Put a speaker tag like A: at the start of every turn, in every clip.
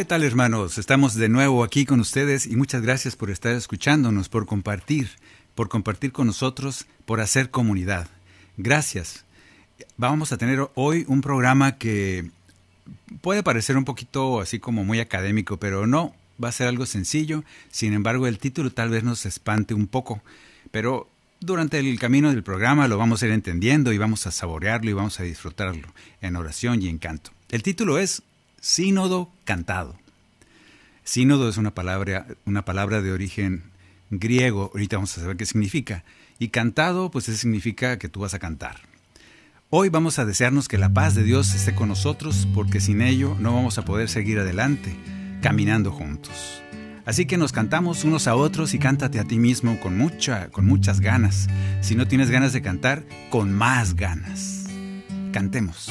A: ¿Qué tal hermanos? Estamos de nuevo aquí con ustedes y muchas gracias por estar escuchándonos, por compartir, por compartir con nosotros, por hacer comunidad. Gracias. Vamos a tener hoy un programa que puede parecer un poquito así como muy académico, pero no, va a ser algo sencillo. Sin embargo, el título tal vez nos espante un poco, pero durante el camino del programa lo vamos a ir entendiendo y vamos a saborearlo y vamos a disfrutarlo en oración y en canto. El título es Sínodo cantado. Sínodo es una palabra, una palabra de origen griego, ahorita vamos a saber qué significa. Y cantado, pues eso significa que tú vas a cantar. Hoy vamos a desearnos que la paz de Dios esté con nosotros, porque sin ello no vamos a poder seguir adelante, caminando juntos. Así que nos cantamos unos a otros y cántate a ti mismo con mucha, con muchas ganas. Si no tienes ganas de cantar, con más ganas. Cantemos.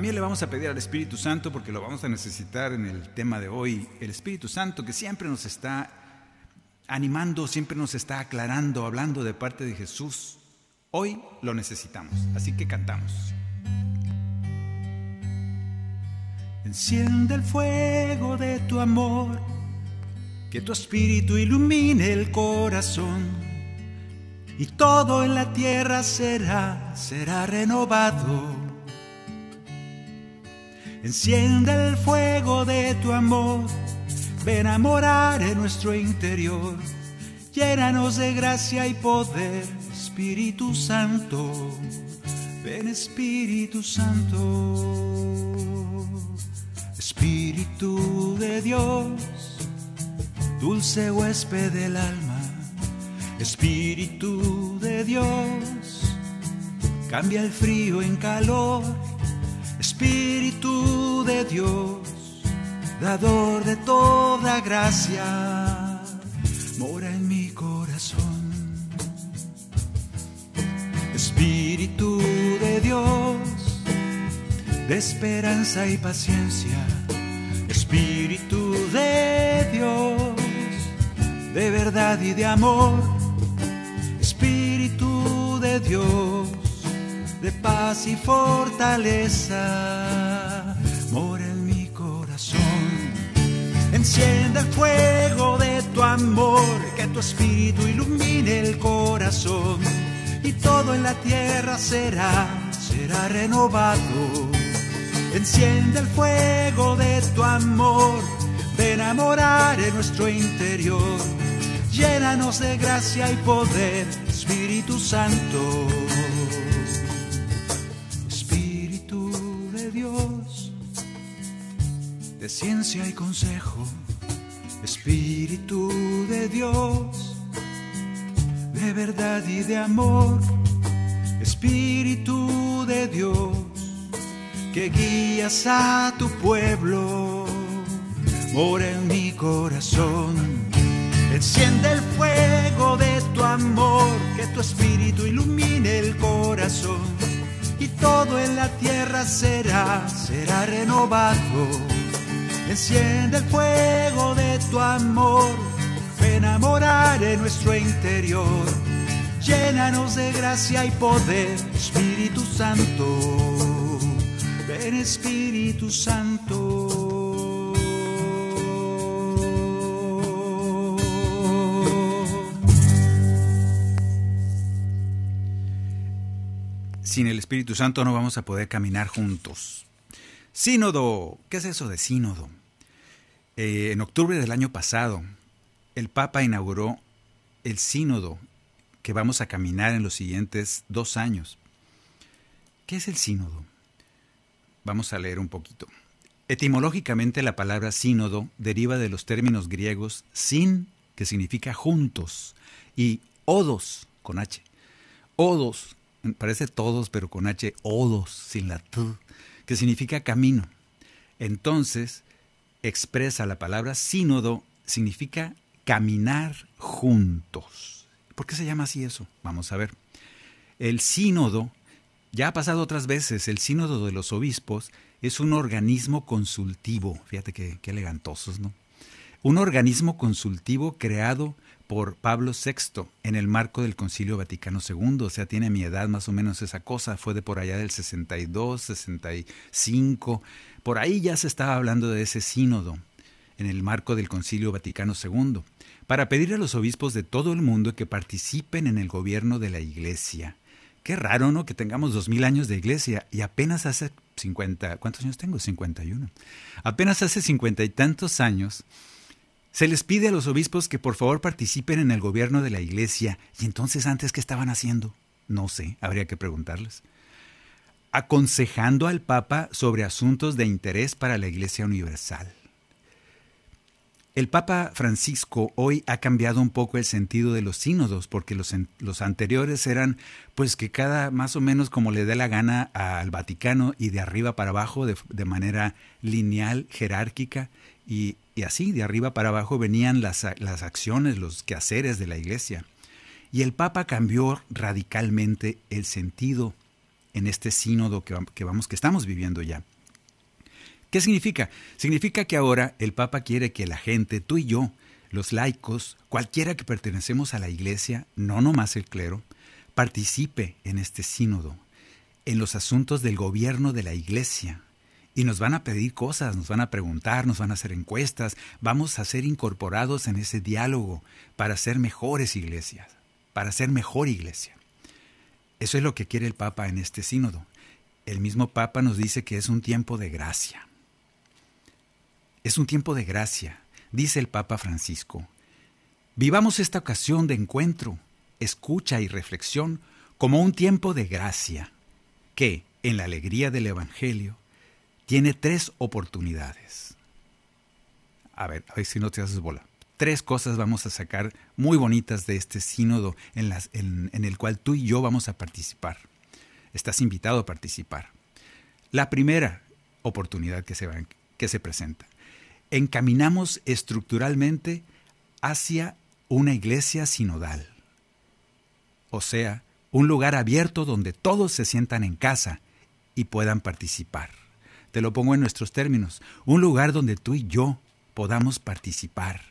A: También le vamos a pedir al Espíritu Santo, porque lo vamos a necesitar en el tema de hoy, el Espíritu Santo que siempre nos está animando, siempre nos está aclarando, hablando de parte de Jesús. Hoy lo necesitamos, así que cantamos.
B: Enciende el fuego de tu amor, que tu espíritu ilumine el corazón y todo en la tierra será, será renovado. Enciende el fuego de tu amor, ven a morar en nuestro interior, llénanos de gracia y poder, Espíritu Santo, ven Espíritu Santo. Espíritu de Dios, dulce huésped del alma, Espíritu de Dios, cambia el frío en calor, Espíritu de Dios, dador de toda gracia, mora en mi corazón. Espíritu de Dios, de esperanza y paciencia, Espíritu de Dios, de verdad y de amor, Espíritu de Dios, de paz y fortaleza, mora en mi corazón. Encienda el fuego de tu amor, que tu espíritu ilumine el corazón y todo en la tierra será, será renovado.
C: Enciende el fuego de tu amor, de enamorar en nuestro interior. Llénanos de gracia y poder, Espíritu Santo. De ciencia y consejo. Espíritu de Dios, de verdad y de amor. Espíritu de Dios que guías a tu pueblo, mora en mi corazón. Enciende el fuego de tu amor, que tu espíritu ilumine el corazón. Y todo en la tierra será, será renovado. Enciende el fuego de tu amor, enamorar en nuestro interior. Llénanos de gracia y poder, Espíritu Santo. Ven Espíritu Santo.
B: Sin el Espíritu Santo no vamos a poder caminar juntos. Sínodo. ¿Qué es eso de sínodo? Eh, en octubre del año pasado, el Papa inauguró el sínodo que vamos a caminar en los siguientes dos años. ¿Qué es el sínodo? Vamos a leer un poquito. Etimológicamente la palabra sínodo deriva de los términos griegos sin, que significa juntos, y odos, con H. Odos, parece todos, pero con H, odos, sin la T, que significa camino. Entonces, expresa la palabra sínodo, significa caminar juntos. ¿Por qué se llama así eso? Vamos a ver. El sínodo ya ha pasado otras veces, el Sínodo de los Obispos es un organismo consultivo, fíjate qué, elegantosos, ¿no? Un organismo consultivo creado por Pablo VI en el marco del Concilio Vaticano II, o sea, tiene mi edad más o menos esa cosa, fue de por allá del 62, 65, por ahí ya se estaba hablando de ese sínodo en el marco del Concilio Vaticano II, para pedir a los obispos de todo el mundo que participen en el gobierno de la Iglesia Qué raro, ¿no? Que tengamos dos mil años de iglesia y apenas hace 50, ¿cuántos años tengo? 51. Apenas hace cincuenta y tantos años se les pide a los obispos que por favor participen en el gobierno de la iglesia. Y entonces antes, ¿qué estaban haciendo? No sé, habría que preguntarles. Aconsejando al Papa sobre asuntos de interés para la Iglesia Universal. El Papa Francisco hoy ha cambiado un poco el sentido de los sínodos, porque los, anteriores eran pues que cada más o menos como le dé la gana al Vaticano y de arriba para abajo de, manera lineal, jerárquica, y, así de arriba para abajo venían las acciones, los quehaceres de la iglesia. Y el Papa cambió radicalmente el sentido en este sínodo que, vamos, que estamos viviendo ya. ¿Qué significa? Significa que ahora el Papa quiere que la gente, tú y yo, los laicos, cualquiera que pertenecemos a la Iglesia, no nomás el clero, participe en este sínodo, en los asuntos del gobierno de la Iglesia. Y nos van a pedir cosas, nos van a preguntar, nos van a hacer encuestas, vamos a ser incorporados en ese diálogo para ser mejores iglesias, para ser mejor iglesia. Eso es lo que quiere el Papa en este sínodo. El mismo Papa nos dice que es un tiempo de gracia. Es un tiempo de gracia, dice el Papa Francisco. Vivamos esta ocasión de encuentro, escucha y reflexión como un tiempo de gracia, que, en la alegría del Evangelio, tiene tres oportunidades. A ver, a ver si no te haces bola. Tres cosas vamos a sacar muy bonitas de este sínodo en, las, en, en el cual tú y yo vamos a participar. Estás invitado a participar. La primera oportunidad que se, va, que se presenta encaminamos estructuralmente hacia una iglesia sinodal. O sea, un lugar abierto donde todos se sientan en casa y puedan participar. Te lo pongo en nuestros términos, un lugar donde tú y yo podamos participar.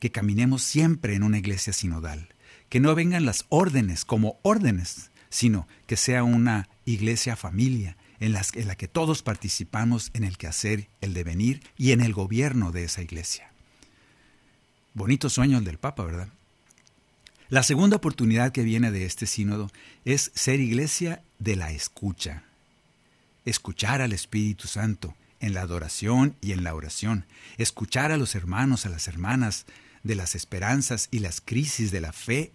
B: Que caminemos siempre en una iglesia sinodal, que no vengan las órdenes como órdenes, sino que sea una iglesia familia, en, la que todos participamos en el quehacer, el devenir y en el gobierno de esa iglesia. Bonito sueño el del Papa, ¿verdad? La segunda oportunidad que viene de este sínodo es ser iglesia de la escucha. escuchar al Espíritu Santo en la adoración y en la oración, escuchar a los hermanos, a las hermanas, de las esperanzas y las crisis de la fe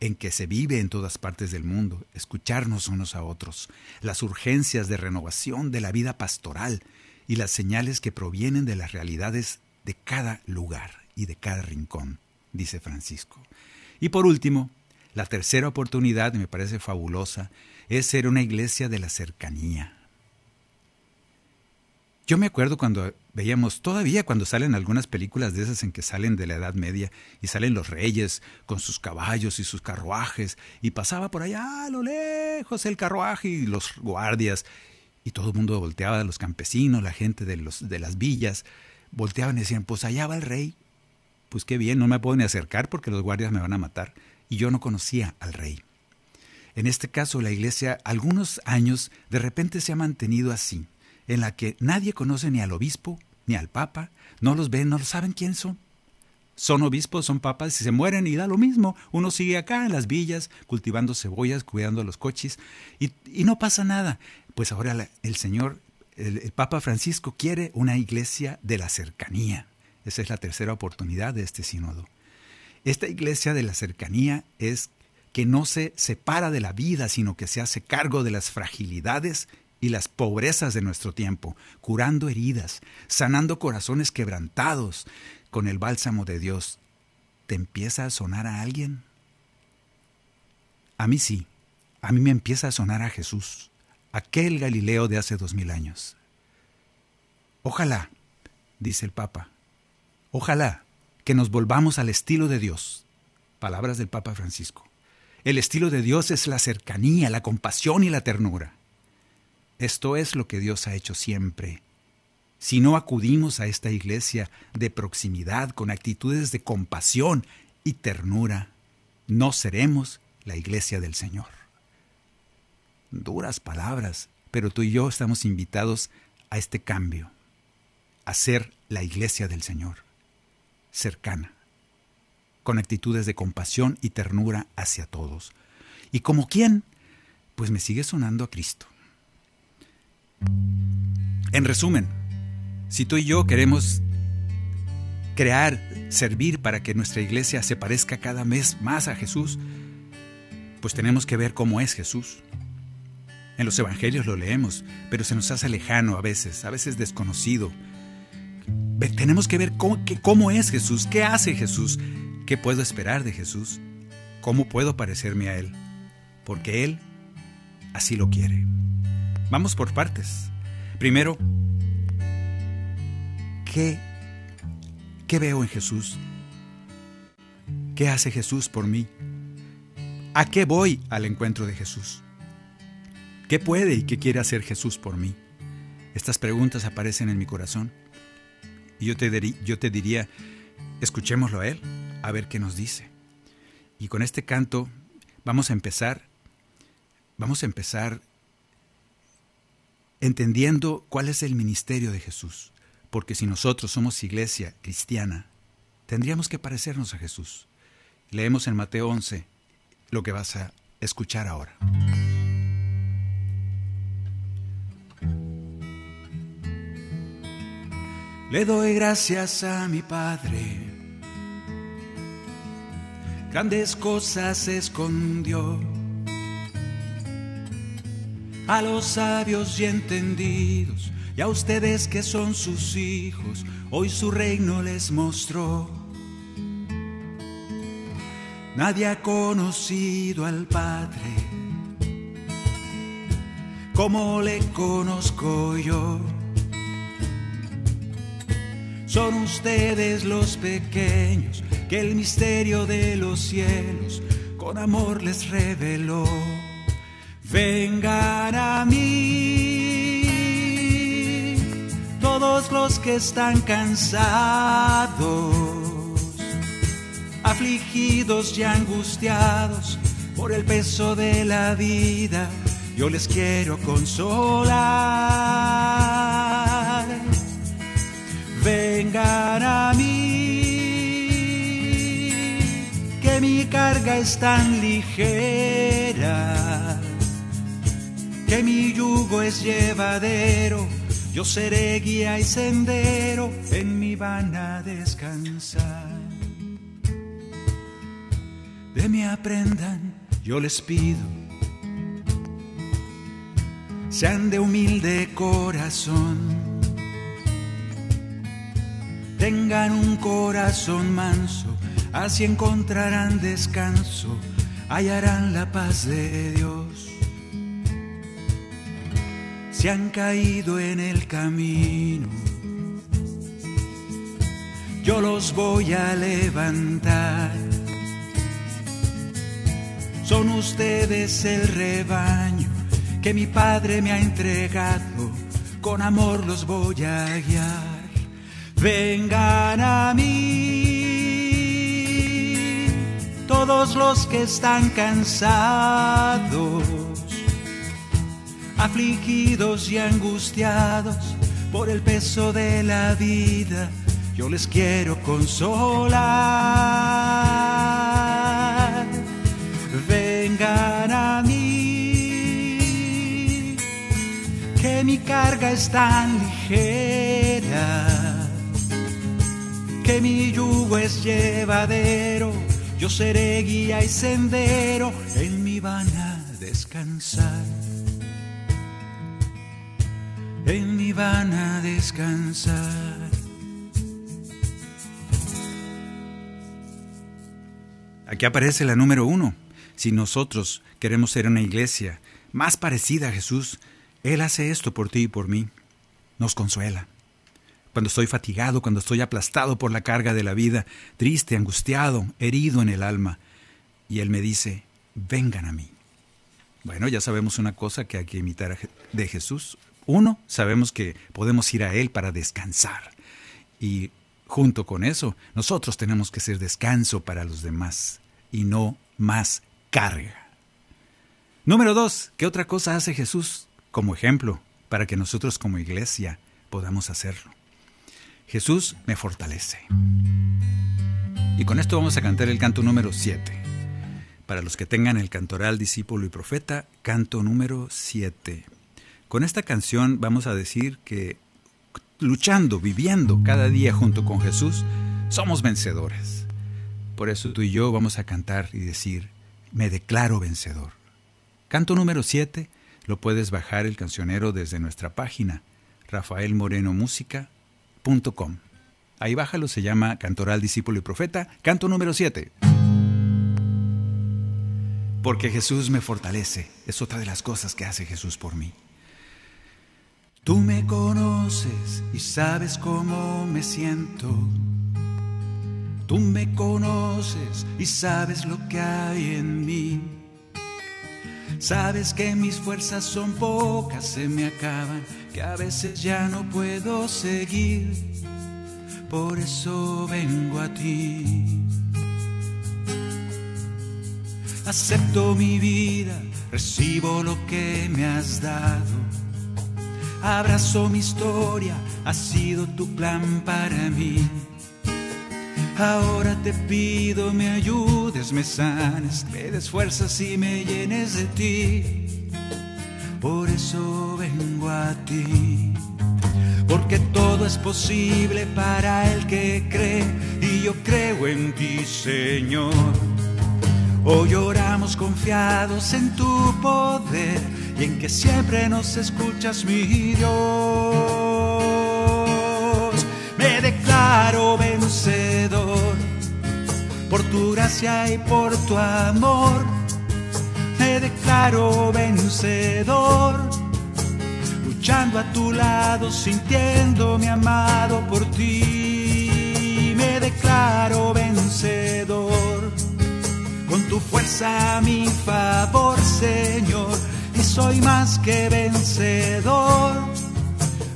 B: en que se vive en todas partes del mundo, escucharnos unos a otros, las urgencias de renovación de la vida pastoral y las señales que provienen de las realidades de cada lugar y de cada rincón, dice Francisco. Y por último, la tercera oportunidad, me parece fabulosa, es ser una iglesia de la cercanía. Yo me acuerdo cuando veíamos, todavía cuando salen algunas películas de esas en que salen de la Edad Media y salen los reyes con sus caballos y sus carruajes y pasaba por allá a lo lejos el carruaje y los guardias y todo el mundo volteaba, los campesinos, la gente de, los, de las villas, volteaban y decían, pues allá va el rey. Pues qué bien, no me puedo ni acercar porque los guardias me van a matar. Y yo no conocía al rey. En este caso, la iglesia, algunos años, de repente se ha mantenido así en la que nadie conoce ni al obispo ni al papa, no los ven, no saben quién son. Son obispos, son papas y se mueren y da lo mismo. Uno sigue acá en las villas cultivando cebollas, cuidando los coches y, no pasa nada. Pues ahora el Señor, el, el Papa Francisco quiere una iglesia de la cercanía. Esa es la tercera oportunidad de este sínodo. Esta iglesia de la cercanía es que no se separa de la vida, sino que se hace cargo de las fragilidades y las pobrezas de nuestro tiempo, curando heridas, sanando corazones quebrantados con el bálsamo de Dios. ¿Te empieza a sonar a alguien? A mí sí, a mí me empieza a sonar a Jesús, aquel Galileo de hace dos mil años. Ojalá, dice el Papa, ojalá que nos volvamos al estilo de Dios. Palabras del Papa Francisco. El estilo de Dios es la cercanía, la compasión y la ternura. Esto es lo que Dios ha hecho siempre. Si no acudimos a esta iglesia de proximidad con actitudes de compasión y ternura, no seremos la iglesia del Señor. Duras palabras, pero tú y yo estamos invitados a este cambio, a ser la iglesia del Señor, cercana, con actitudes de compasión y ternura hacia todos. ¿Y como quién? Pues me sigue sonando a Cristo. En resumen, si tú y yo queremos crear, servir para que nuestra iglesia se parezca cada vez más a Jesús, pues tenemos que ver cómo es Jesús. En los evangelios lo leemos, pero se nos hace lejano a veces, a veces desconocido. Tenemos que ver cómo, cómo es Jesús, qué hace Jesús, qué puedo esperar de Jesús, cómo puedo parecerme a Él, porque Él así lo quiere. Vamos por partes. Primero, ¿qué, ¿qué veo en Jesús? ¿Qué hace Jesús por mí? ¿A qué voy al encuentro de Jesús? ¿Qué puede y qué quiere hacer Jesús por mí? Estas preguntas aparecen en mi corazón. Y yo te, yo te diría, escuchémoslo a Él, a ver qué nos dice. Y con este canto vamos a empezar, vamos a empezar entendiendo cuál es el ministerio de Jesús, porque si nosotros somos iglesia cristiana, tendríamos que parecernos a Jesús. Leemos en Mateo 11 lo que vas a escuchar ahora.
C: Le doy gracias a mi Padre. Grandes cosas escondió a los sabios y entendidos, y a ustedes que son sus hijos, hoy su reino les mostró. Nadie ha conocido al Padre como le conozco yo. Son ustedes los pequeños que el misterio de los cielos con amor les reveló vengan a mí todos los que están cansados, afligidos y angustiados por el peso de la vida, yo les quiero consolar. Vengan a mí, que mi carga es tan ligera
B: que mi yugo es llevadero, yo seré guía y sendero, en mi van a descansar. De mí aprendan, yo les pido, sean de humilde corazón, tengan un corazón manso, así encontrarán descanso, hallarán la paz de Dios se han caído en el camino. Yo los voy a levantar. Son ustedes el rebaño que mi Padre me ha entregado. Con amor los voy a guiar. Vengan a mí todos los que están cansados afligidos y angustiados por el peso de la vida, yo les quiero consolar. Vengan a mí, que mi carga es tan ligera, que mi yugo es llevadero, yo seré guía y sendero, en mi van a descansar en mi van a descansar.
D: Aquí aparece la número uno. Si nosotros queremos ser una iglesia más parecida a Jesús, Él hace esto por ti y por mí. Nos consuela. Cuando estoy fatigado, cuando estoy aplastado por la carga de la vida, triste, angustiado, herido en el alma, y Él me dice, vengan a mí. Bueno, ya sabemos una cosa que hay que imitar de Jesús, uno, sabemos que podemos ir a Él para descansar. Y junto con eso, nosotros tenemos que ser descanso para los demás y no más carga. Número dos, ¿qué otra cosa hace Jesús como ejemplo para que nosotros como iglesia podamos hacerlo? Jesús me fortalece. Y con esto vamos a cantar el canto número 7. Para los que tengan el cantoral discípulo y profeta, canto número 7. Con esta canción vamos a decir que luchando, viviendo cada día junto con Jesús, somos vencedores. Por eso tú y yo vamos a cantar y decir, me declaro vencedor. Canto número 7, lo puedes bajar el cancionero desde nuestra página, rafaelmorenomusica.com. Ahí bájalo, se llama Cantoral Discípulo y Profeta, canto número 7. Porque Jesús me fortalece, es otra de las cosas que hace Jesús por mí.
B: Tú me conoces y sabes cómo me siento. Tú me conoces y sabes lo que hay en mí. Sabes que mis fuerzas son pocas, se me acaban, que a veces ya no puedo seguir. Por eso vengo a ti. Acepto mi vida, recibo lo que me has dado abrazo mi historia, ha sido tu plan para mí. Ahora te pido me ayudes, me sanes, me des fuerzas y me llenes de ti. Por eso vengo a ti, porque todo es posible para el que cree y yo creo en ti, Señor. Hoy oramos confiados en tu poder y en que siempre nos escuchas, mi Dios. Me declaro vencedor por tu gracia y por tu amor. Me declaro vencedor, luchando a tu lado, sintiéndome amado por ti. Me declaro vencedor, con tu fuerza a mi favor, Señor y soy más que vencedor,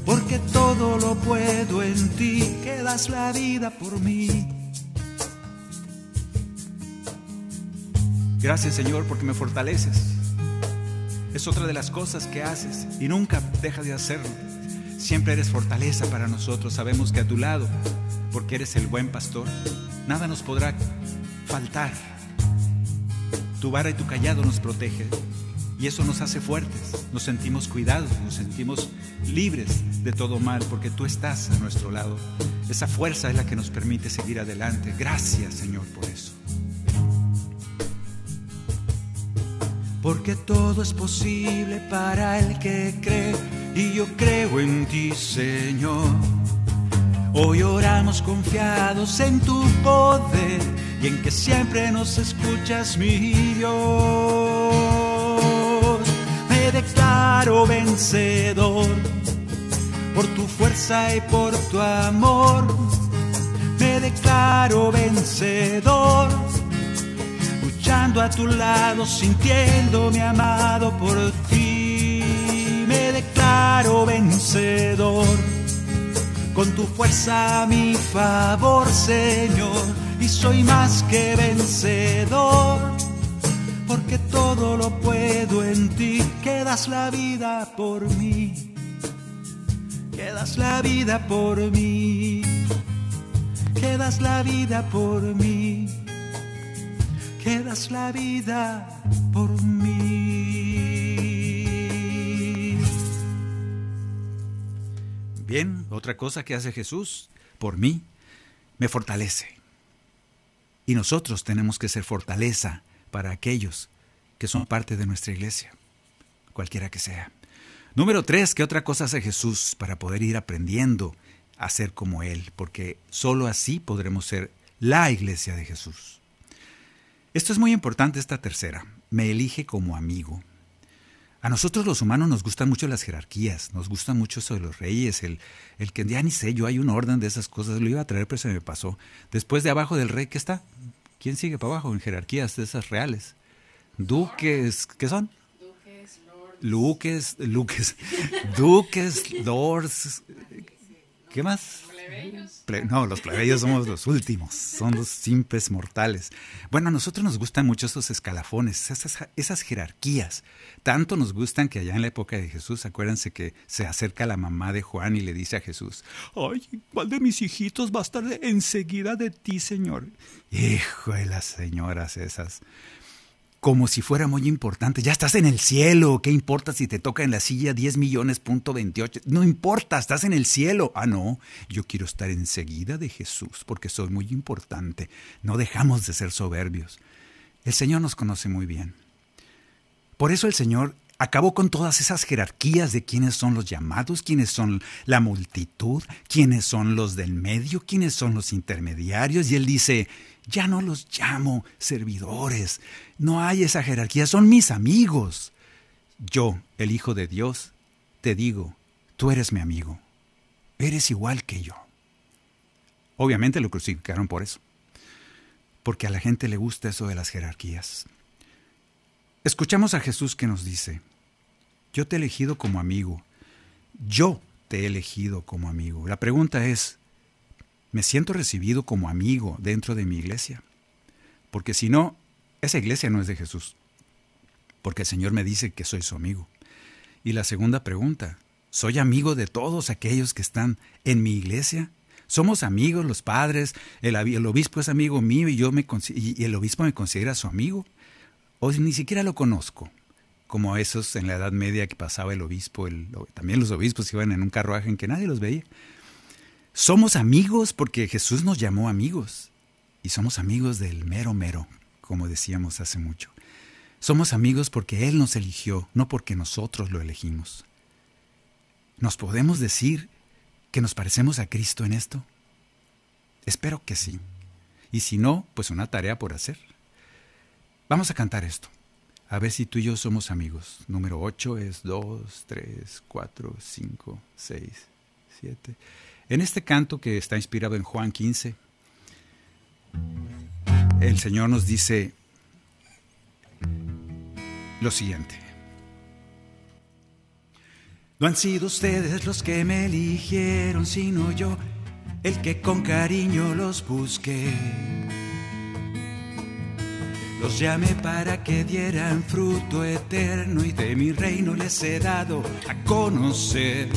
B: porque todo lo puedo en ti, que das la vida por mí.
D: Gracias Señor porque me fortaleces. Es otra de las cosas que haces y nunca dejas de hacerlo. Siempre eres fortaleza para nosotros. Sabemos que a tu lado, porque eres el buen pastor, nada nos podrá faltar. Tu vara y tu callado nos protegen
B: Y eso nos hace fuertes, nos sentimos cuidados, nos sentimos libres de todo mal, porque tú estás a nuestro lado. Esa fuerza es la que nos permite seguir adelante. Gracias Señor por eso. Porque todo es posible para el que cree, y yo creo en ti Señor. Hoy oramos confiados en tu poder y en que siempre nos escuchas, mi Dios. Me declaro vencedor por tu fuerza y por tu amor. Me declaro vencedor, luchando a tu lado, sintiéndome amado por ti. Me declaro vencedor con tu fuerza a mi favor, Señor, y soy más que vencedor, porque todo lo puedo en ti, que das la vida por mí, que das la vida por mí, que das la vida por mí, que das la vida por mí. Bien, otra cosa que hace Jesús por mí, me fortalece. Y nosotros tenemos que ser fortaleza para aquellos que son parte de nuestra iglesia, cualquiera que sea. Número tres, ¿qué otra cosa hace Jesús para poder ir aprendiendo a ser como Él? Porque sólo así podremos ser la iglesia de Jesús. Esto es muy importante, esta tercera. Me elige como amigo. A nosotros los humanos nos gustan mucho las jerarquías, nos gusta mucho eso de los reyes, el, el que ya ni sé, yo hay un orden de esas cosas, lo iba a traer pero se me pasó. Después de abajo del rey, ¿qué está? ¿Quién sigue para abajo en jerarquías de esas reales? Duques, ¿qué son? Duques, lords. Luques, luques, duques, lords, ¿qué más? no, los plebeyos somos los últimos, son los simples mortales. Bueno, a nosotros nos gustan mucho esos escalafones, esas, esas jerarquías. Tanto nos gustan que allá en la época de Jesús, acuérdense que se acerca la mamá de Juan y le dice a Jesús, ay, ¿cuál de mis hijitos va a estar enseguida de ti, Señor? Hijo de las señoras esas como si fuera muy importante. Ya estás en el cielo. ¿Qué importa si te toca en la silla 10 millones punto 28? No importa, estás en el cielo. Ah, no, yo quiero estar enseguida de Jesús porque soy muy importante. No dejamos de ser soberbios. El Señor nos conoce muy bien. Por eso el Señor acabó con todas esas jerarquías de quiénes son los llamados, quiénes son la multitud, quiénes son los del medio, quiénes son los intermediarios. Y Él dice, ya no los llamo servidores. No hay esa jerarquía. Son mis amigos. Yo, el Hijo de Dios, te digo, tú eres mi amigo. Eres igual que yo. Obviamente lo crucificaron por eso. Porque a la gente le gusta eso de las jerarquías. Escuchamos a Jesús que nos dice, yo te he elegido como amigo. Yo te he elegido como amigo. La pregunta es, me siento recibido como amigo dentro de mi iglesia. Porque si no, esa iglesia no es de Jesús. Porque el Señor me dice que soy su amigo. Y la segunda pregunta, ¿soy amigo de todos aquellos que están en mi iglesia? Somos amigos los padres, el, obispo es amigo mío y, yo me, y el obispo me considera su amigo. O ni siquiera lo conozco, como esos en la Edad Media que pasaba el obispo, también los obispos iban en un carruaje en que nadie los veía. Somos amigos porque Jesús nos llamó amigos. Y somos amigos del mero mero, como decíamos hace mucho. Somos amigos porque Él nos eligió, no porque nosotros lo elegimos. ¿Nos podemos decir que nos parecemos a Cristo en esto? Espero que sí. Y si no, pues una tarea por hacer. Vamos a cantar esto. A ver si tú y yo somos amigos. Número 8 es 2, 3, 4, 5, 6, 7. En este canto que está inspirado en Juan 15, el Señor nos dice lo siguiente. No han sido ustedes los que me eligieron, sino yo, el que con cariño los busqué. Los llamé para que dieran fruto eterno y de mi reino les he dado a conocer.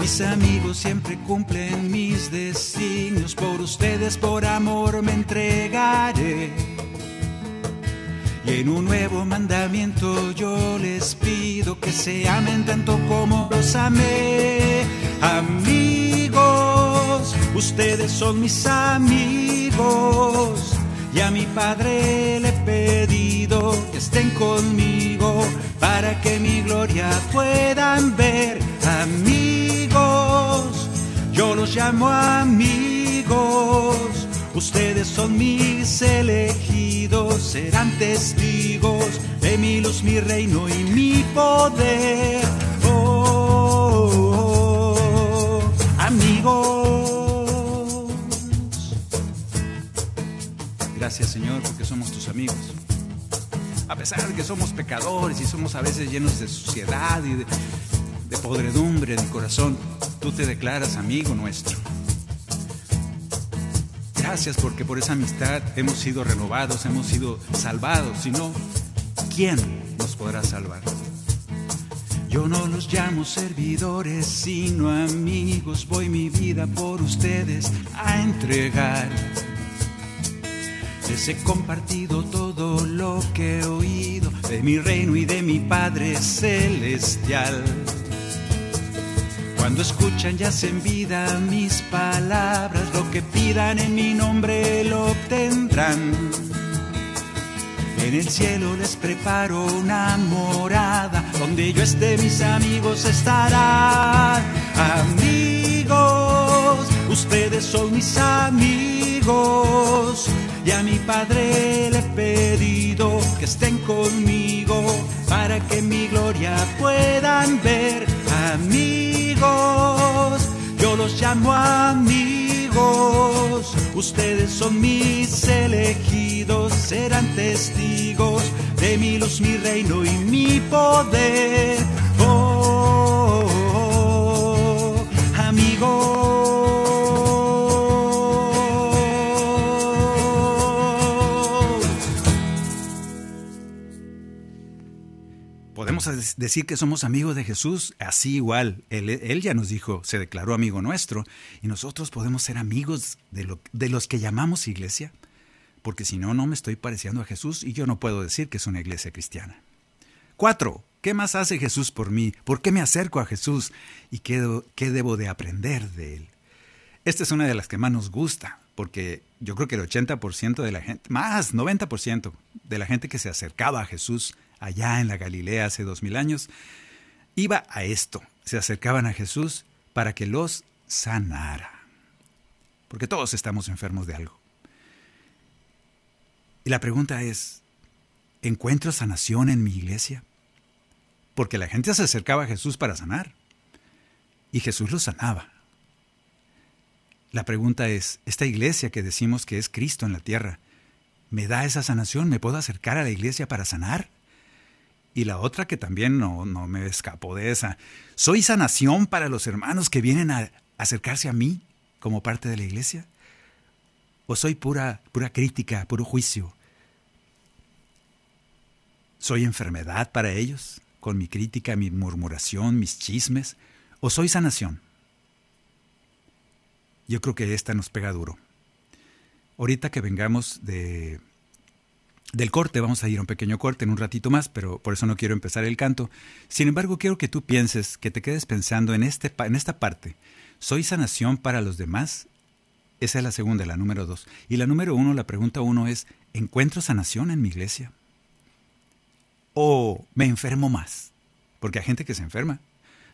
B: Mis amigos siempre cumplen mis designios, por ustedes por amor me entregaré.
C: Y en un nuevo mandamiento yo les pido que se amen tanto como los amé. Amigos, ustedes son mis amigos. Y a mi Padre le he pedido que estén conmigo para que mi gloria puedan ver. Amigos, yo los llamo amigos Ustedes son mis elegidos, serán testigos de mi luz, mi reino y mi poder. Oh, amigos.
B: Gracias Señor porque somos tus amigos. A pesar de que somos pecadores y somos a veces llenos de suciedad y de, de podredumbre el corazón, tú te declaras amigo nuestro. Gracias porque por esa amistad hemos sido renovados, hemos sido salvados. Si no, ¿quién nos podrá salvar? Yo no los llamo servidores, sino amigos. Voy mi vida por ustedes a entregar. Les he compartido todo lo que he oído de mi reino y de mi Padre Celestial. Cuando escuchan y hacen vida mis palabras, lo que pidan en mi nombre lo obtendrán. En el cielo les preparo una morada, donde yo esté mis amigos estarán. Amigos, ustedes son mis amigos. Y a mi Padre le he pedido que estén conmigo para que mi gloria puedan ver. Amigos, yo los llamo amigos. Ustedes son mis elegidos, serán testigos de mi luz, mi reino y mi poder. Oh, amigos. Podemos decir que somos amigos de Jesús, así igual. Él, él, ya nos dijo, se declaró amigo nuestro, y nosotros podemos ser amigos de, lo, de los que llamamos iglesia, porque si no, no me estoy pareciendo a Jesús y yo no puedo decir que es una iglesia cristiana. Cuatro, ¿qué más hace Jesús por mí? ¿Por qué me acerco a Jesús? ¿Y qué, qué debo de aprender de Él? Esta es una de las que más nos gusta, porque yo creo que el 80% de la gente, más 90% de la gente que se acercaba a Jesús allá en la Galilea hace dos mil años, iba a esto, se acercaban a Jesús para que los sanara. Porque todos estamos enfermos de algo. Y la pregunta es, ¿encuentro sanación en mi iglesia? Porque la gente se acercaba a Jesús para sanar. Y Jesús los sanaba. La pregunta es, ¿esta iglesia que decimos que es Cristo en la tierra, me da esa sanación? ¿Me puedo acercar a la iglesia para sanar? Y la otra que también no, no me escapo de esa, ¿soy sanación para los hermanos que vienen a acercarse a mí como parte de la iglesia? ¿O soy pura, pura crítica, puro juicio? ¿Soy enfermedad para ellos con mi crítica, mi murmuración, mis chismes? ¿O soy sanación? Yo creo que esta nos pega duro. Ahorita que vengamos de, del corte, vamos a ir a un pequeño corte en un ratito más, pero por eso no quiero empezar el canto. Sin embargo, quiero que tú pienses, que te quedes pensando en, este, en esta parte. ¿Soy sanación para los demás? Esa es la segunda, la número dos. Y la número uno, la pregunta uno es, ¿encuentro sanación en mi iglesia? ¿O me enfermo más? Porque hay gente que se enferma.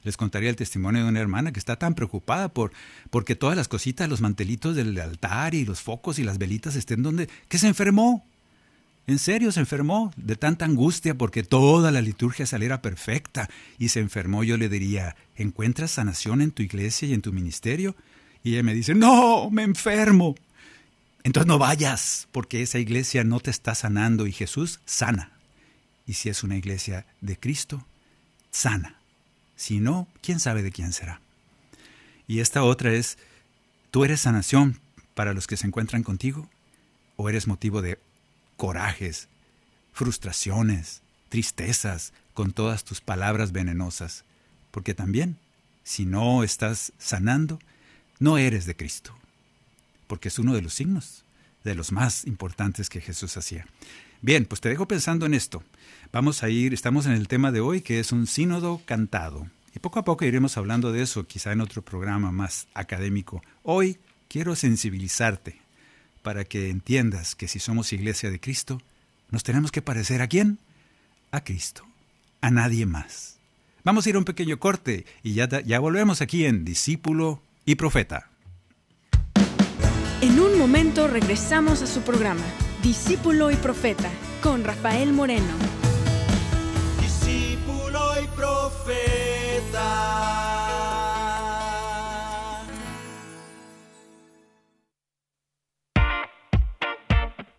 B: Les contaría el testimonio de una hermana que está tan preocupada por porque todas las cositas, los mantelitos del altar y los focos y las velitas estén donde, que se enfermó. En serio se enfermó de tanta angustia porque toda la liturgia saliera perfecta y se enfermó. Yo le diría, ¿encuentras sanación en tu iglesia y en tu ministerio? Y ella me dice, no, me enfermo. Entonces no vayas porque esa iglesia no te está sanando y Jesús sana. Y si es una iglesia de Cristo, sana. Si no, quién sabe de quién será. Y esta otra es, ¿tú eres sanación para los que se encuentran contigo? ¿O eres motivo de corajes, frustraciones, tristezas con todas tus palabras venenosas? Porque también, si no estás sanando, no eres de Cristo. Porque es uno de los signos, de los más importantes que Jesús hacía. Bien, pues te dejo pensando en esto. Vamos a ir, estamos en el tema de hoy que es un sínodo cantado. Y poco a poco iremos hablando de eso, quizá en otro programa más académico. Hoy quiero sensibilizarte para que entiendas que si somos iglesia de Cristo, nos tenemos que parecer a quién? A Cristo, a nadie más. Vamos a ir a un pequeño corte y ya, ya volvemos aquí en Discípulo y Profeta.
E: En un momento regresamos a su programa, Discípulo y Profeta, con Rafael Moreno.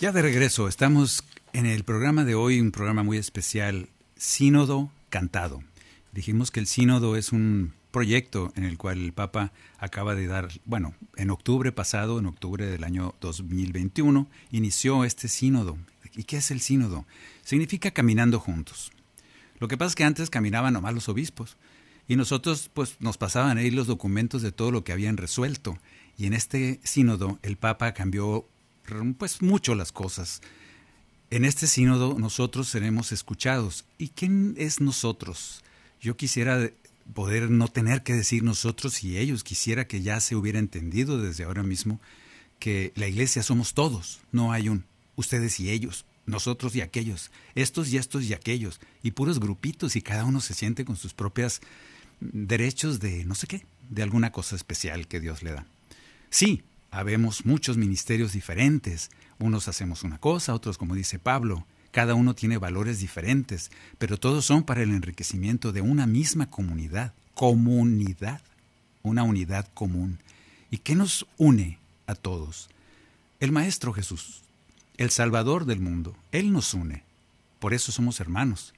B: Ya de regreso, estamos en el programa de hoy, un programa muy especial, Sínodo Cantado. Dijimos que el Sínodo es un proyecto en el cual el Papa acaba de dar, bueno, en octubre pasado, en octubre del año 2021, inició este sínodo. ¿Y qué es el sínodo? Significa caminando juntos. Lo que pasa es que antes caminaban nomás los obispos y nosotros pues nos pasaban ahí los documentos de todo lo que habían resuelto. Y en este sínodo el Papa cambió pues mucho las cosas. En este sínodo nosotros seremos escuchados. ¿Y quién es nosotros? Yo quisiera poder no tener que decir nosotros y ellos. Quisiera que ya se hubiera entendido desde ahora mismo que la iglesia somos todos. No hay un ustedes y ellos, nosotros y aquellos, estos y estos y aquellos, y puros grupitos y cada uno se siente con sus propios derechos de no sé qué, de alguna cosa especial que Dios le da. Sí, habemos muchos ministerios diferentes, unos hacemos una cosa, otros como dice Pablo, cada uno tiene valores diferentes, pero todos son para el enriquecimiento de una misma comunidad, comunidad, una unidad común. ¿Y qué nos une a todos? El Maestro Jesús, el Salvador del mundo, Él nos une. Por eso somos hermanos.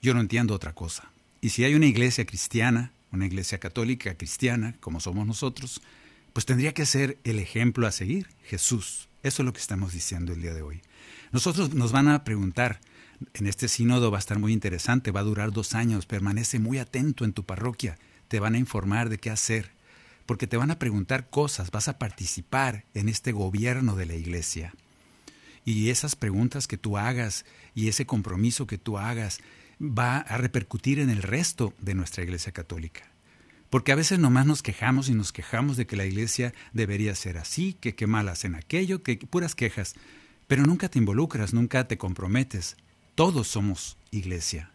B: Yo no entiendo otra cosa. Y si hay una iglesia cristiana, una iglesia católica cristiana, como somos nosotros, pues tendría que ser el ejemplo a seguir, Jesús. Eso es lo que estamos diciendo el día de hoy. Nosotros nos van a preguntar, en este sínodo va a estar muy interesante, va a durar dos años, permanece muy atento en tu parroquia, te van a informar de qué hacer, porque te van a preguntar cosas, vas a participar en este gobierno de la iglesia. Y esas preguntas que tú hagas y ese compromiso que tú hagas va a repercutir en el resto de nuestra iglesia católica. Porque a veces nomás nos quejamos y nos quejamos de que la iglesia debería ser así, que qué mal hacen aquello, que puras quejas. Pero nunca te involucras, nunca te comprometes. Todos somos iglesia.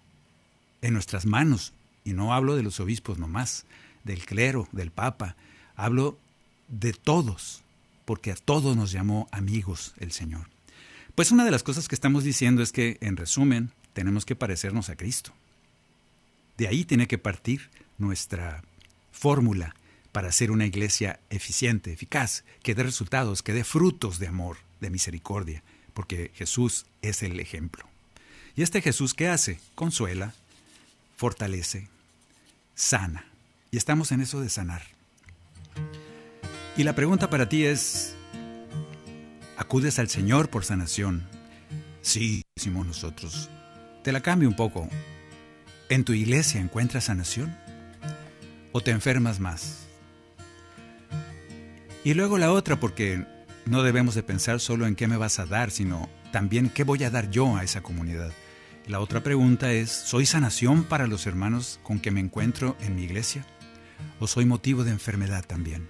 B: En nuestras manos Y no hablo de los obispos nomás, del clero, del papa. Hablo de todos, porque a todos nos llamó amigos el Señor. Pues una de las cosas que estamos diciendo es que, en resumen, tenemos que parecernos a Cristo. De ahí tiene que partir nuestra fórmula para ser una iglesia eficiente, eficaz, que dé resultados, que dé frutos de amor, de misericordia, porque Jesús es el ejemplo. ¿Y este Jesús qué hace? Consuela, fortalece, sana. Y estamos en eso de sanar. Y la pregunta para ti es, ¿acudes al Señor por sanación? Sí, decimos nosotros. Te la cambio un poco. ¿En tu iglesia encuentras sanación? ¿O te enfermas más? Y luego la otra, porque no debemos de pensar solo en qué me vas a dar, sino también qué voy a dar yo a esa comunidad. la otra pregunta es, ¿soy sanación para los hermanos con que me encuentro en mi iglesia? ¿O soy motivo de enfermedad también?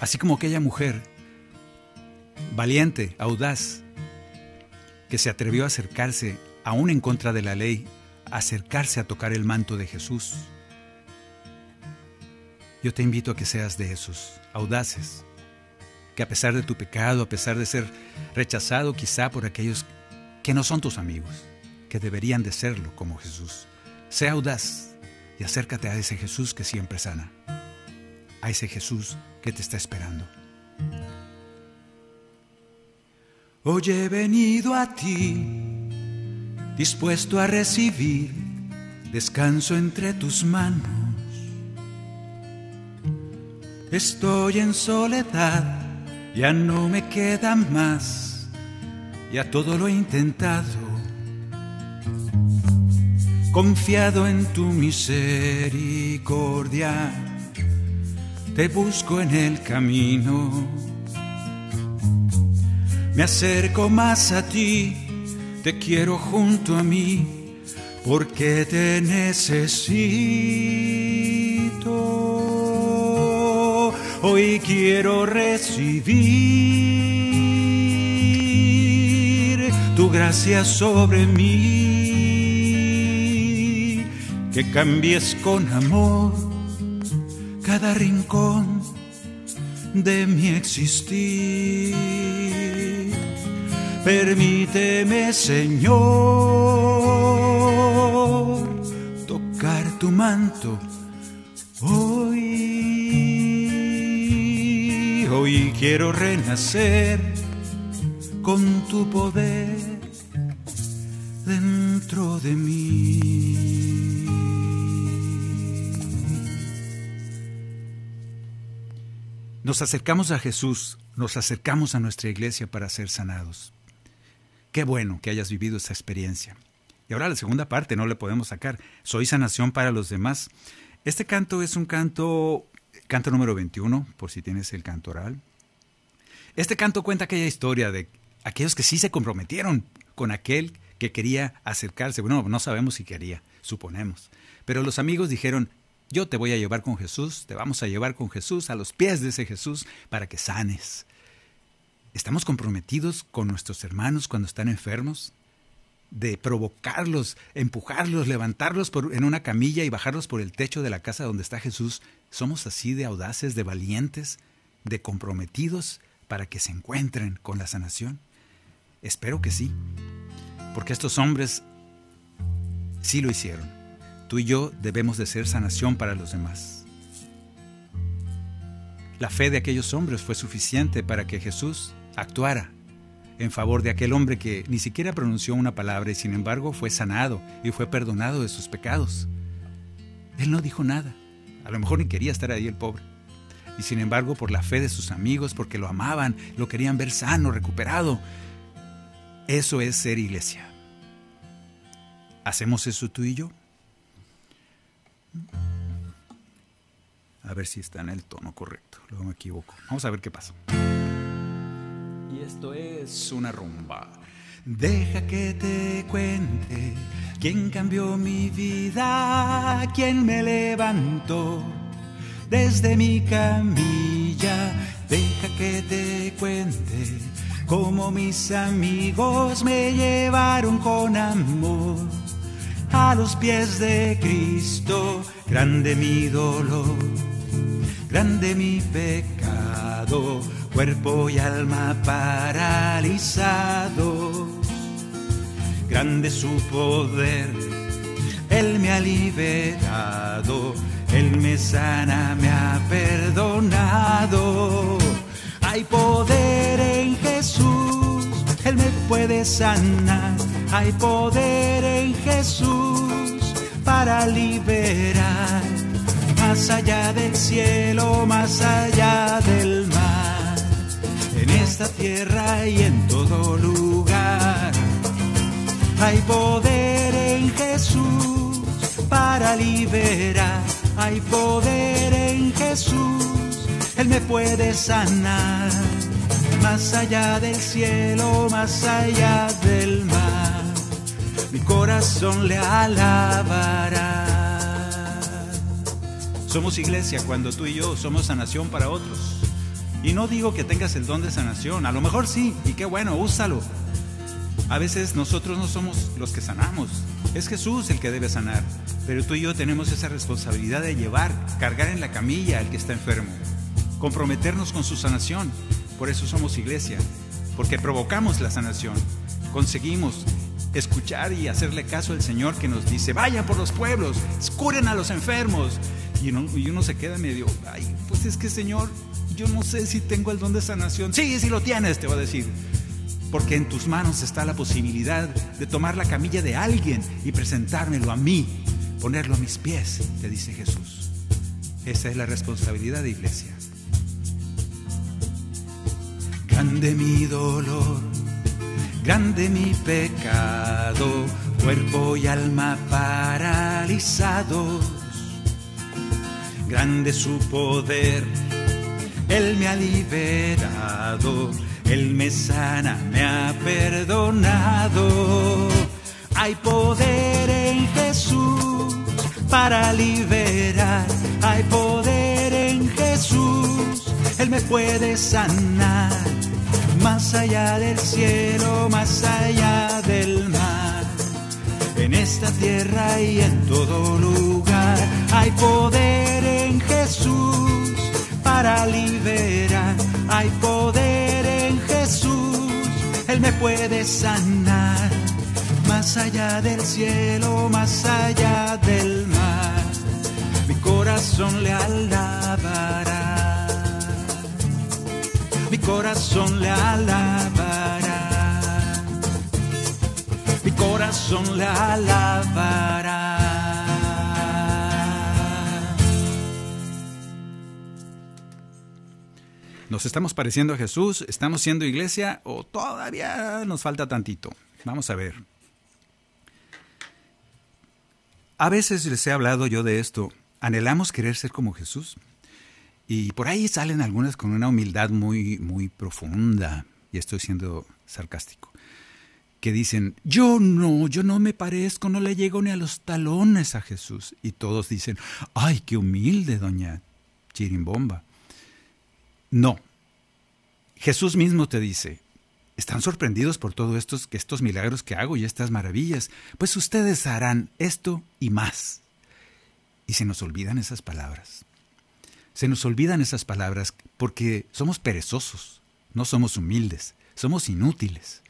B: Así como aquella mujer, valiente, audaz, que se atrevió a acercarse, aún en contra de la ley, a acercarse a tocar el manto de Jesús. Yo te invito a que seas de esos, audaces, que a pesar de tu pecado, a pesar de ser rechazado quizá por aquellos que no son tus amigos, que deberían de serlo como Jesús, sea audaz y acércate a ese Jesús que siempre sana, a ese Jesús que te está esperando.
C: Hoy he venido a ti, dispuesto a recibir descanso entre tus manos. Estoy en soledad, ya no me queda más, ya todo lo he intentado. Confiado en tu misericordia te busco en el camino. Me acerco más a ti, te quiero junto a mí, porque te necesito. Hoy quiero recibir tu gracia sobre mí, que cambies con amor cada rincón de mi existir. Permíteme, Señor, tocar tu manto. Hoy quiero renacer con tu poder dentro de mí.
B: Nos acercamos a Jesús, nos acercamos a nuestra iglesia para ser sanados. Qué bueno que hayas vivido esa experiencia. Y ahora la segunda parte, no le podemos sacar. Soy sanación para los demás. Este canto es un canto, canto número 21, por si tienes el canto oral. Este canto cuenta aquella historia de aquellos que sí se comprometieron con aquel que quería acercarse. Bueno, no sabemos si quería, suponemos. Pero los amigos dijeron, yo te voy a llevar con Jesús, te vamos a llevar con Jesús a los pies de ese Jesús para que sanes. ¿Estamos comprometidos con nuestros hermanos cuando están enfermos? De provocarlos, empujarlos, levantarlos en una camilla y bajarlos por el techo de la casa donde está Jesús. ¿Somos así de audaces, de valientes, de comprometidos para que se encuentren con la sanación? Espero que sí, porque estos hombres sí lo hicieron tú y yo debemos de ser sanación para los demás. La fe de aquellos hombres fue suficiente para que Jesús actuara en favor de aquel hombre que ni siquiera pronunció una palabra y sin embargo fue sanado y fue perdonado de sus pecados. Él no dijo nada. A lo mejor ni quería estar ahí el pobre. Y sin embargo, por la fe de sus amigos, porque lo amaban, lo querían ver sano, recuperado. Eso es ser iglesia. ¿Hacemos eso tú y yo? A ver si está en el tono correcto. Luego me equivoco. Vamos a ver qué pasa. Y esto es una rumba.
C: Deja que te cuente quién cambió mi vida, quién me levantó desde mi camilla. Deja que te cuente cómo mis amigos me llevaron con amor
B: a los pies de Cristo. Grande mi dolor, grande mi pecado, cuerpo y alma paralizado. Grande su poder, Él me ha liberado, Él me sana, me ha perdonado. Hay poder en Jesús, Él me puede sanar. Hay poder en Jesús para liberar. Más allá del cielo, más allá del mar. En esta tierra y en todo lugar. Hay poder en Jesús para liberar. Hay poder en Jesús él me puede sanar, más allá del cielo, más allá del mar, mi corazón le alabará. Somos iglesia cuando tú y yo somos sanación para otros. Y no digo que tengas el don de sanación, a lo mejor sí, y qué bueno, úsalo. A veces nosotros no somos los que sanamos, es Jesús el que debe sanar, pero tú y yo tenemos esa responsabilidad de llevar, cargar en la camilla al que está enfermo comprometernos con su sanación. Por eso somos iglesia, porque provocamos la sanación. Conseguimos escuchar y hacerle caso al Señor que nos dice, vayan por los pueblos, curen a los enfermos. Y uno, se queda medio, ay, pues es que Señor, yo no sé si tengo el don de sanación. Sí, sí lo tienes, te va a decir. Porque en tus manos está la posibilidad de tomar la camilla de alguien y presentármelo a mí, ponerlo a mis pies, te dice Jesús. Esa es la responsabilidad de iglesia. Grande mi dolor, grande mi pecado, cuerpo y alma paralizados. Grande su poder, Él me ha liberado, Él me sana, me ha perdonado. Hay poder en Jesús para liberar, hay poder en Jesús, Él me puede sanar más allá del cielo, más allá del mar. En esta tierra y en todo lugar hay poder en Jesús para liberar. Hay poder Él me puede sanar. Más allá del cielo, más allá del mar, mi corazón le alabará mi corazón le alabará. Mi corazón le alabará.
F: ¿Nos estamos pareciendo a Jesús? ¿Estamos siendo iglesia o todavía nos falta tantito? Vamos a ver. A veces les he hablado yo de esto. ¿Anhelamos querer ser como Jesús? Y por ahí salen algunas con una humildad muy, muy profunda, y estoy siendo sarcástico, que dicen, yo no, yo no me parezco, no le llego ni a los talones a Jesús. Y todos dicen, ay, qué humilde, doña Chirimbomba. No, Jesús mismo te dice, están sorprendidos por todos estos, estos milagros que hago y estas maravillas, pues ustedes harán esto y más. Y se nos olvidan esas palabras. Se nos olvidan esas palabras porque somos perezosos, no somos humildes, somos inútiles.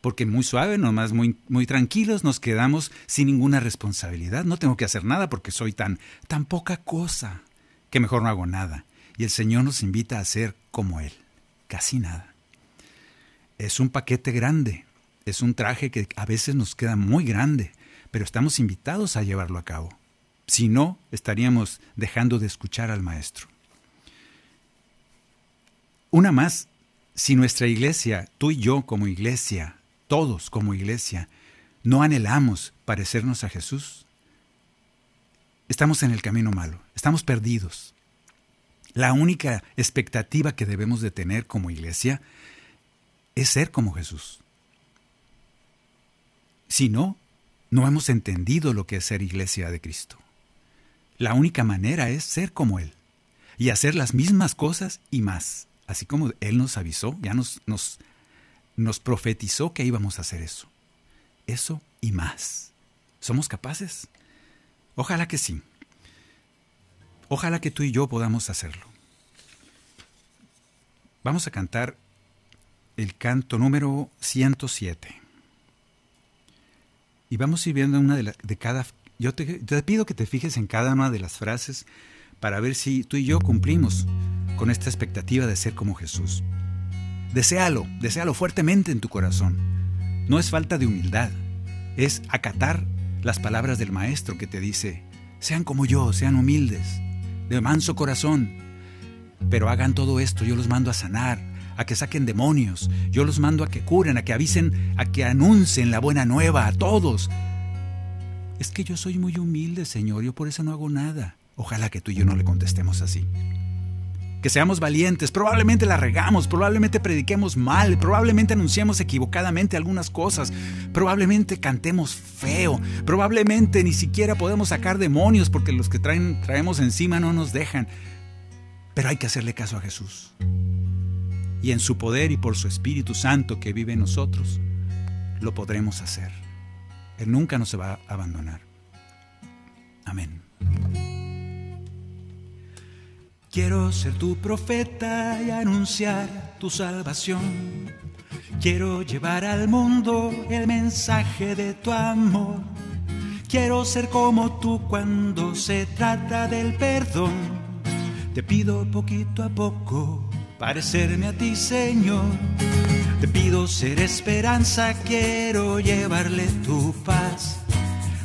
F: Porque muy suave, nomás muy, muy tranquilos, nos quedamos sin ninguna responsabilidad. No tengo que hacer nada porque soy tan, tan poca cosa que mejor no hago nada. Y el Señor nos invita a ser como Él, casi nada. Es un paquete grande, es un traje que a veces nos queda muy grande, pero estamos invitados a llevarlo a cabo. Si no, estaríamos dejando de escuchar al Maestro. Una más, si nuestra iglesia, tú y yo como iglesia, todos como iglesia, no anhelamos parecernos a Jesús, estamos en el camino malo, estamos perdidos. La única expectativa que debemos de tener como iglesia es ser como Jesús. Si no, no hemos entendido lo que es ser iglesia de Cristo. La única manera es ser como Él y hacer las mismas cosas y más. Así como Él nos avisó, ya nos, nos, nos profetizó que íbamos a hacer eso. Eso y más.
B: ¿Somos capaces? Ojalá que sí. Ojalá que tú y yo podamos hacerlo. Vamos a cantar el canto número 107. Y vamos a ir viendo una de, cada... Yo te, te pido que te fijes en cada una de las frases para ver si tú y yo cumplimos con esta expectativa de ser como Jesús. Deséalo, deséalo fuertemente en tu corazón. No es falta de humildad, es acatar las palabras del Maestro que te dice, sean como yo, sean humildes, de manso corazón, pero hagan todo esto, yo los mando a sanar, a que saquen demonios, yo los mando a que curen, a que avisen, a que anuncien la buena nueva a todos. Es que yo soy muy humilde, Señor, yo por eso no hago nada. Ojalá que tú y yo no le contestemos así. Que seamos valientes, probablemente la regamos, probablemente prediquemos mal, probablemente anunciemos equivocadamente algunas cosas, probablemente cantemos feo, probablemente ni siquiera podemos sacar demonios porque los que traen, traemos encima no nos dejan. Pero hay que hacerle caso a Jesús. Y en su poder y por su Espíritu Santo que vive en nosotros, lo podremos hacer. Él nunca nos va a abandonar. Amén.
C: Quiero ser tu profeta y anunciar tu salvación. Quiero llevar al mundo el mensaje de tu amor. Quiero ser como tú cuando se trata del perdón. Te pido poquito a poco parecerme a ti, Señor. Te pido ser esperanza, quiero llevarle tu paz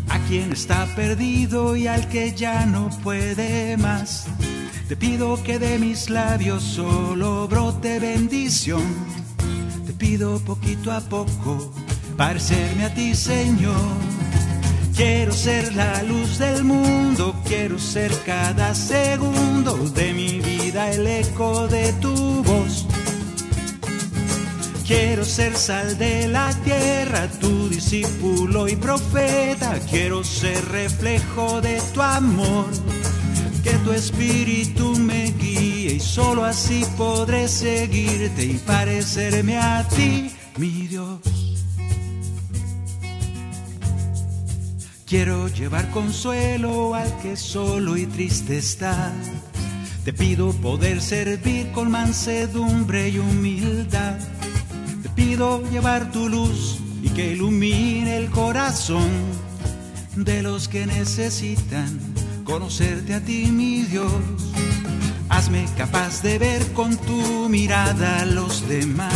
C: a quien está perdido y al que ya no puede más. Te pido que de mis labios solo brote bendición. Te pido poquito a poco parecerme a ti, Señor. Quiero ser la luz del mundo, quiero ser cada segundo de mi vida el eco de tu voz. Quiero ser sal de la tierra, tu discípulo y profeta. Quiero ser reflejo de tu amor. Que tu espíritu me guíe y solo así podré seguirte y parecerme a ti, mi Dios. Quiero llevar consuelo al que solo y triste está. Te pido poder servir con mansedumbre y humildad. Te pido llevar tu luz y que ilumine el corazón de los que necesitan conocerte a ti, mi Dios. Hazme capaz de ver con tu mirada a los demás.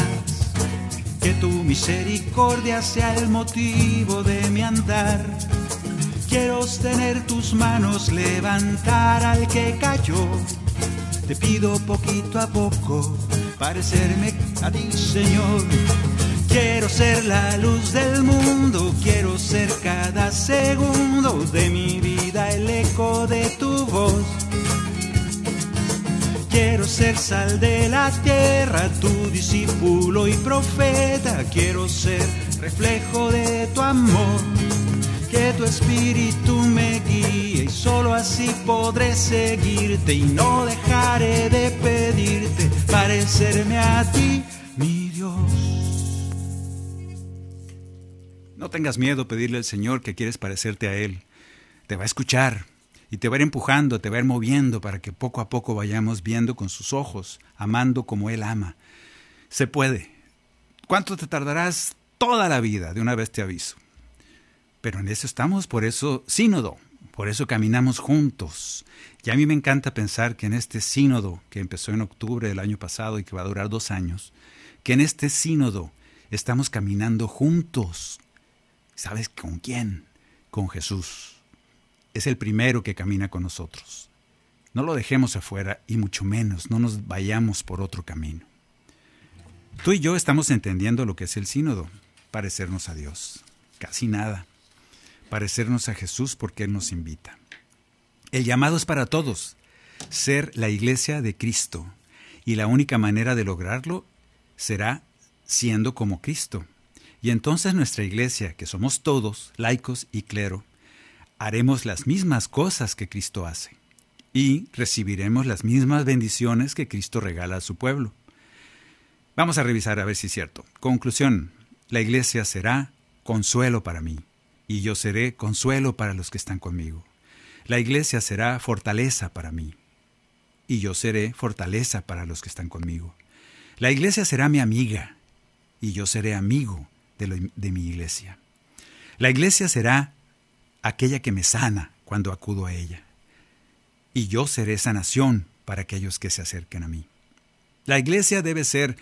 C: Que tu misericordia sea el motivo de mi andar. Quiero tener tus manos, levantar al que cayó. Te pido poquito a poco parecerme a ti, Señor. Quiero ser la luz del mundo, quiero ser cada segundo de mi vida de tu voz. Quiero ser sal de la tierra, tu discípulo y profeta. Quiero ser reflejo de tu amor. Que tu espíritu me guíe y solo así podré seguirte y no dejaré de pedirte parecerme a ti, mi Dios.
B: No tengas miedo pedirle al Señor que quieres parecerte a Él. Te va a escuchar y te va a ir empujando, te va a ir moviendo para que poco a poco vayamos viendo con sus ojos, amando como Él ama. Se puede. ¿Cuánto te tardarás? Toda la vida, de una vez te aviso. Pero en eso estamos, por eso sínodo, por eso caminamos juntos. Y a mí me encanta pensar que en este sínodo que empezó en octubre del año pasado y que va a durar dos años, que en este sínodo estamos caminando juntos. ¿Sabes con quién? Con Jesús. Es el primero que camina con nosotros. No lo dejemos afuera y mucho menos no nos vayamos por otro camino. Tú y yo estamos entendiendo lo que es el sínodo, parecernos a Dios. Casi nada. Parecernos a Jesús porque Él nos invita. El llamado es para todos, ser la iglesia de Cristo. Y la única manera de lograrlo será siendo como Cristo. Y entonces nuestra iglesia, que somos todos, laicos y clero, haremos las mismas cosas que Cristo hace y recibiremos las mismas bendiciones que Cristo regala a su pueblo. Vamos a revisar a ver si es cierto. Conclusión, la iglesia será consuelo para mí, y yo seré consuelo para los que están conmigo. La iglesia será fortaleza para mí, y yo seré fortaleza para los que están conmigo. La iglesia será mi amiga, y yo seré amigo de, de mi iglesia. La iglesia será aquella que me sana cuando acudo a ella, y yo seré sanación para aquellos que se acerquen a mí. La iglesia debe ser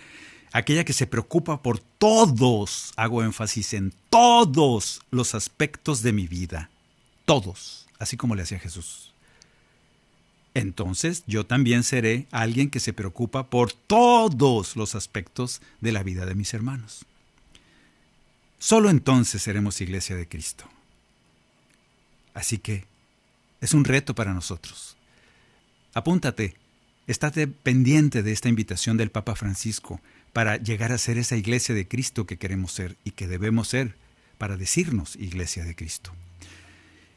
B: aquella que se preocupa por todos, hago énfasis en todos los aspectos de mi vida, todos, así como le hacía Jesús. Entonces yo también seré alguien que se preocupa por todos los aspectos de la vida de mis hermanos. Solo entonces seremos iglesia de Cristo. Así que es un reto para nosotros. Apúntate, estate pendiente de esta invitación del Papa Francisco para llegar a ser esa iglesia de Cristo que queremos ser y que debemos ser para decirnos iglesia de Cristo.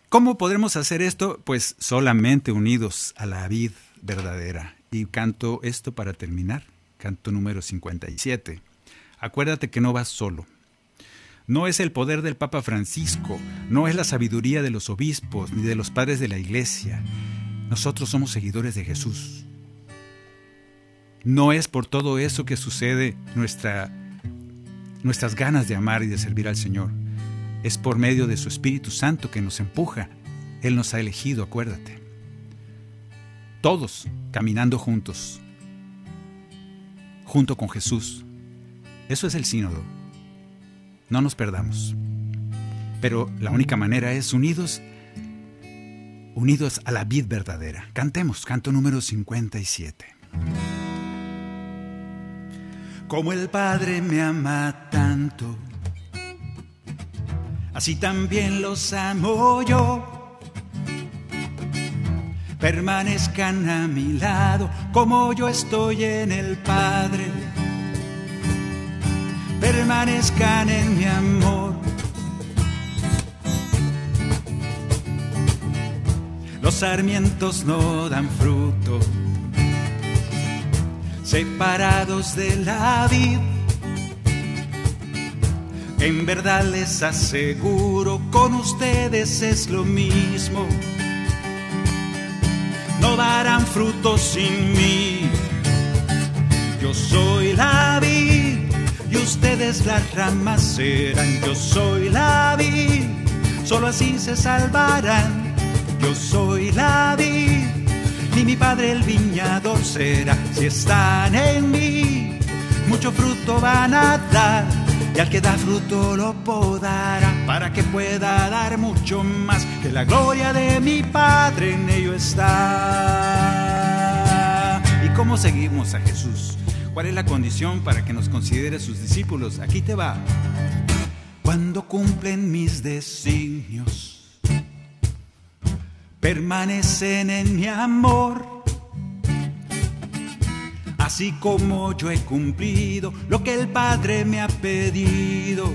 B: ¿Cómo podremos hacer esto? Pues solamente unidos a la vid verdadera. Y canto esto para terminar, canto número 57. Acuérdate que no vas solo. No es el poder del Papa Francisco, no es la sabiduría de los obispos ni de los padres de la iglesia. Nosotros somos seguidores de Jesús. No es por todo eso que sucede nuestra, nuestras ganas de amar y de servir al Señor. Es por medio de su Espíritu Santo que nos empuja. Él nos ha elegido, acuérdate. Todos caminando juntos, junto con Jesús. Eso es el sínodo. No nos perdamos. Pero la única manera es unidos, unidos a la vid verdadera. Cantemos, canto número 57.
C: Como el Padre me ama tanto, así también los amo yo. Permanezcan a mi lado como yo estoy en el Padre. En mi amor. Los sarmientos no dan fruto separados de la vid. En verdad les aseguro, con ustedes es lo mismo. No darán frutos sin mí. Yo soy la vid y ustedes las ramas serán. Yo soy la vid, solo así se salvarán. Yo soy la vid y mi padre el viñador será. Si están en mí, mucho fruto van a dar. Y al que da fruto lo podará para que pueda dar mucho más. Que la gloria de mi Padre en ello está.
B: ¿Y cómo seguimos a Jesús? ¿Cuál es la condición para que nos considere sus discípulos? Aquí te va.
C: Cuando cumplen mis designios, permanecen en mi amor. Así como yo he cumplido lo que el Padre me ha pedido.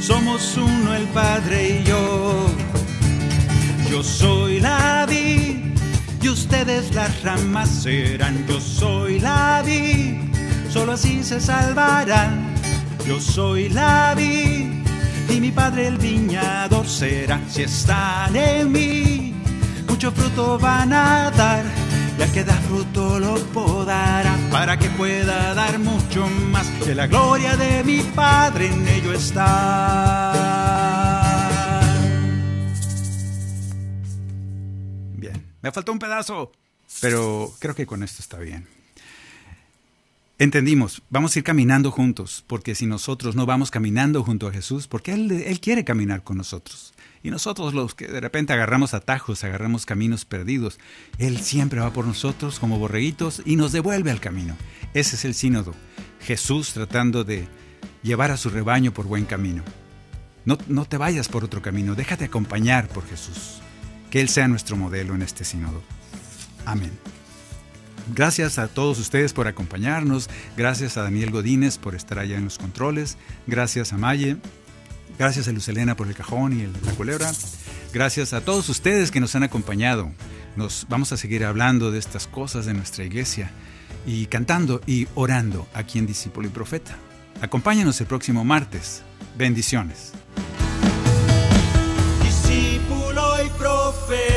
C: Somos uno el Padre y yo. Yo soy la vid y ustedes las ramas serán. Yo soy la vid, solo así se salvarán. Yo soy la vid y mi padre el viñador será. Si están en mí, mucho fruto van a dar. Y al que da fruto lo podará para que pueda dar mucho más. Que la gloria de mi padre en ello está.
B: Me faltó un pedazo, pero creo que con esto está bien. Entendimos, vamos a ir caminando juntos, porque si nosotros no vamos caminando junto a Jesús, porque Él, Él quiere caminar con nosotros. Y nosotros los que de repente agarramos atajos, agarramos caminos perdidos, Él siempre va por nosotros como borreguitos y nos devuelve al camino. Ese es el sínodo. Jesús tratando de llevar a su rebaño por buen camino. No, no te vayas por otro camino, déjate acompañar por Jesús. Que Él sea nuestro modelo en este sínodo. Amén. Gracias a todos ustedes por acompañarnos. Gracias a Daniel Godínez por estar allá en los controles. Gracias a Maye. Gracias a Luz Elena por el cajón y el- la culebra. Gracias a todos ustedes que nos han acompañado. Nos vamos a seguir hablando de estas cosas de nuestra iglesia y cantando y orando aquí en Discípulo y Profeta. Acompáñanos el próximo martes. Bendiciones. profe.